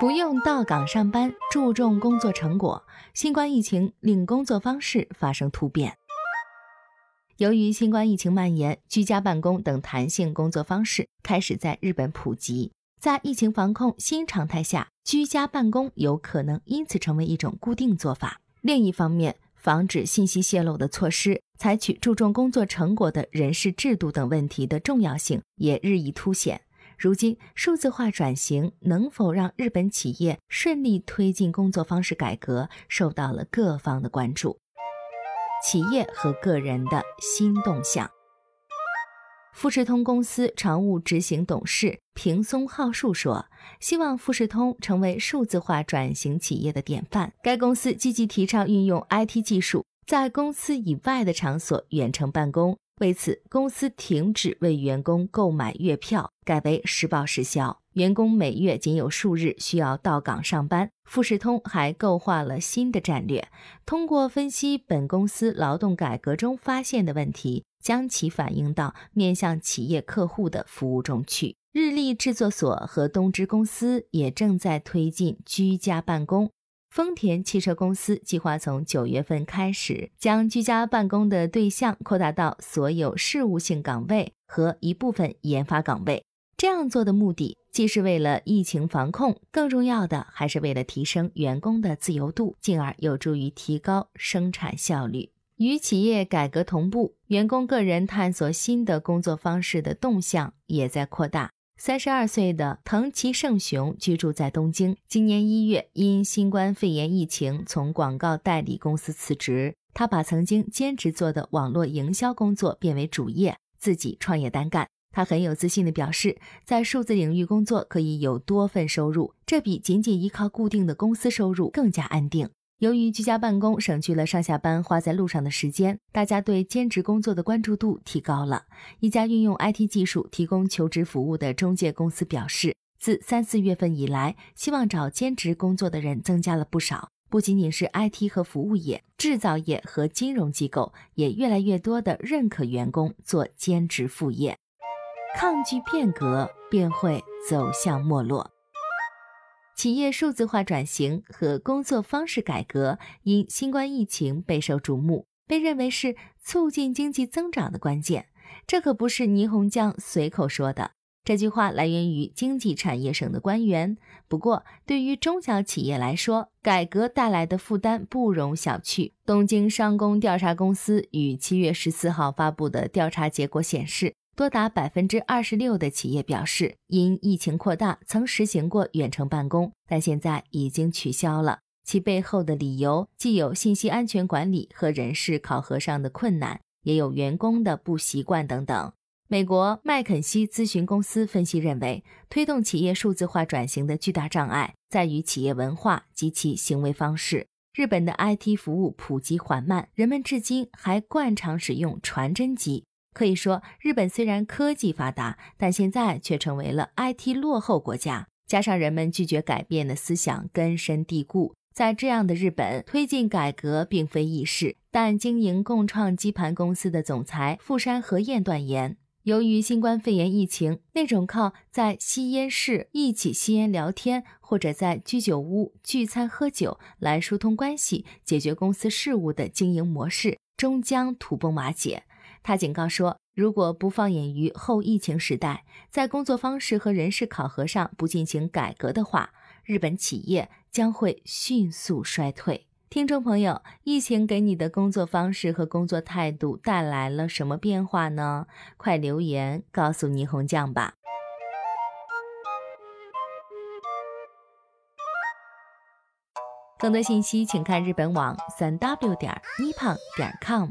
不用到岗上班，注重工作成果。新冠疫情令工作方式发生突变。由于新冠疫情蔓延，居家办公等弹性工作方式开始在日本普及。在疫情防控新常态下，居家办公有可能因此成为一种固定做法。另一方面，防止信息泄露的措施、采取注重工作成果的人事制度等问题的重要性也日益凸显。如今，数字化转型能否让日本企业顺利推进工作方式改革，受到了各方的关注。企业和个人的新动向。富士通公司常务执行董事平松浩树说：“希望富士通成为数字化转型企业的典范。该公司积极提倡运用 IT 技术，在公司以外的场所远程办公。”为此，公司停止为员工购买月票，改为实报实销。员工每月仅有数日需要到岗上班。富士通还构画了新的战略，通过分析本公司劳动改革中发现的问题，将其反映到面向企业客户的服务中去。日立制作所和东芝公司也正在推进居家办公。丰田汽车公司计划从九月份开始，将居家办公的对象扩大到所有事务性岗位和一部分研发岗位。这样做的目的，既是为了疫情防控，更重要的还是为了提升员工的自由度，进而有助于提高生产效率。与企业改革同步，员工个人探索新的工作方式的动向也在扩大。三十二岁的藤崎胜雄居住在东京。今年一月，因新冠肺炎疫情，从广告代理公司辞职。他把曾经兼职做的网络营销工作变为主业，自己创业单干。他很有自信地表示，在数字领域工作可以有多份收入，这比仅仅依靠固定的公司收入更加安定。由于居家办公省去了上下班花在路上的时间，大家对兼职工作的关注度提高了。一家运用 IT 技术提供求职服务的中介公司表示，自三四月份以来，希望找兼职工作的人增加了不少。不仅仅是 IT 和服务业，制造业和金融机构也越来越多的认可员工做兼职副业。抗拒变革，便会走向没落。企业数字化转型和工作方式改革因新冠疫情备受瞩目，被认为是促进经济增长的关键。这可不是霓虹酱随口说的，这句话来源于经济产业省的官员。不过，对于中小企业来说，改革带来的负担不容小觑。东京商工调查公司于七月十四号发布的调查结果显示。多达百分之二十六的企业表示，因疫情扩大，曾实行过远程办公，但现在已经取消了。其背后的理由既有信息安全管理和人事考核上的困难，也有员工的不习惯等等。美国麦肯锡咨询公司分析认为，推动企业数字化转型的巨大障碍在于企业文化及其行为方式。日本的 IT 服务普及缓慢，人们至今还惯常使用传真机。可以说，日本虽然科技发达，但现在却成为了 IT 落后国家。加上人们拒绝改变的思想根深蒂固，在这样的日本，推进改革并非易事。但经营共创基盘公司的总裁富山和彦断言，由于新冠肺炎疫情，那种靠在吸烟室一起吸烟聊天，或者在居酒屋聚餐喝酒来疏通关系、解决公司事务的经营模式，终将土崩瓦解。他警告说，如果不放眼于后疫情时代，在工作方式和人事考核上不进行改革的话，日本企业将会迅速衰退。听众朋友，疫情给你的工作方式和工作态度带来了什么变化呢？快留言告诉霓虹酱吧。更多信息请看日本网三 w 点 nippon 点 com。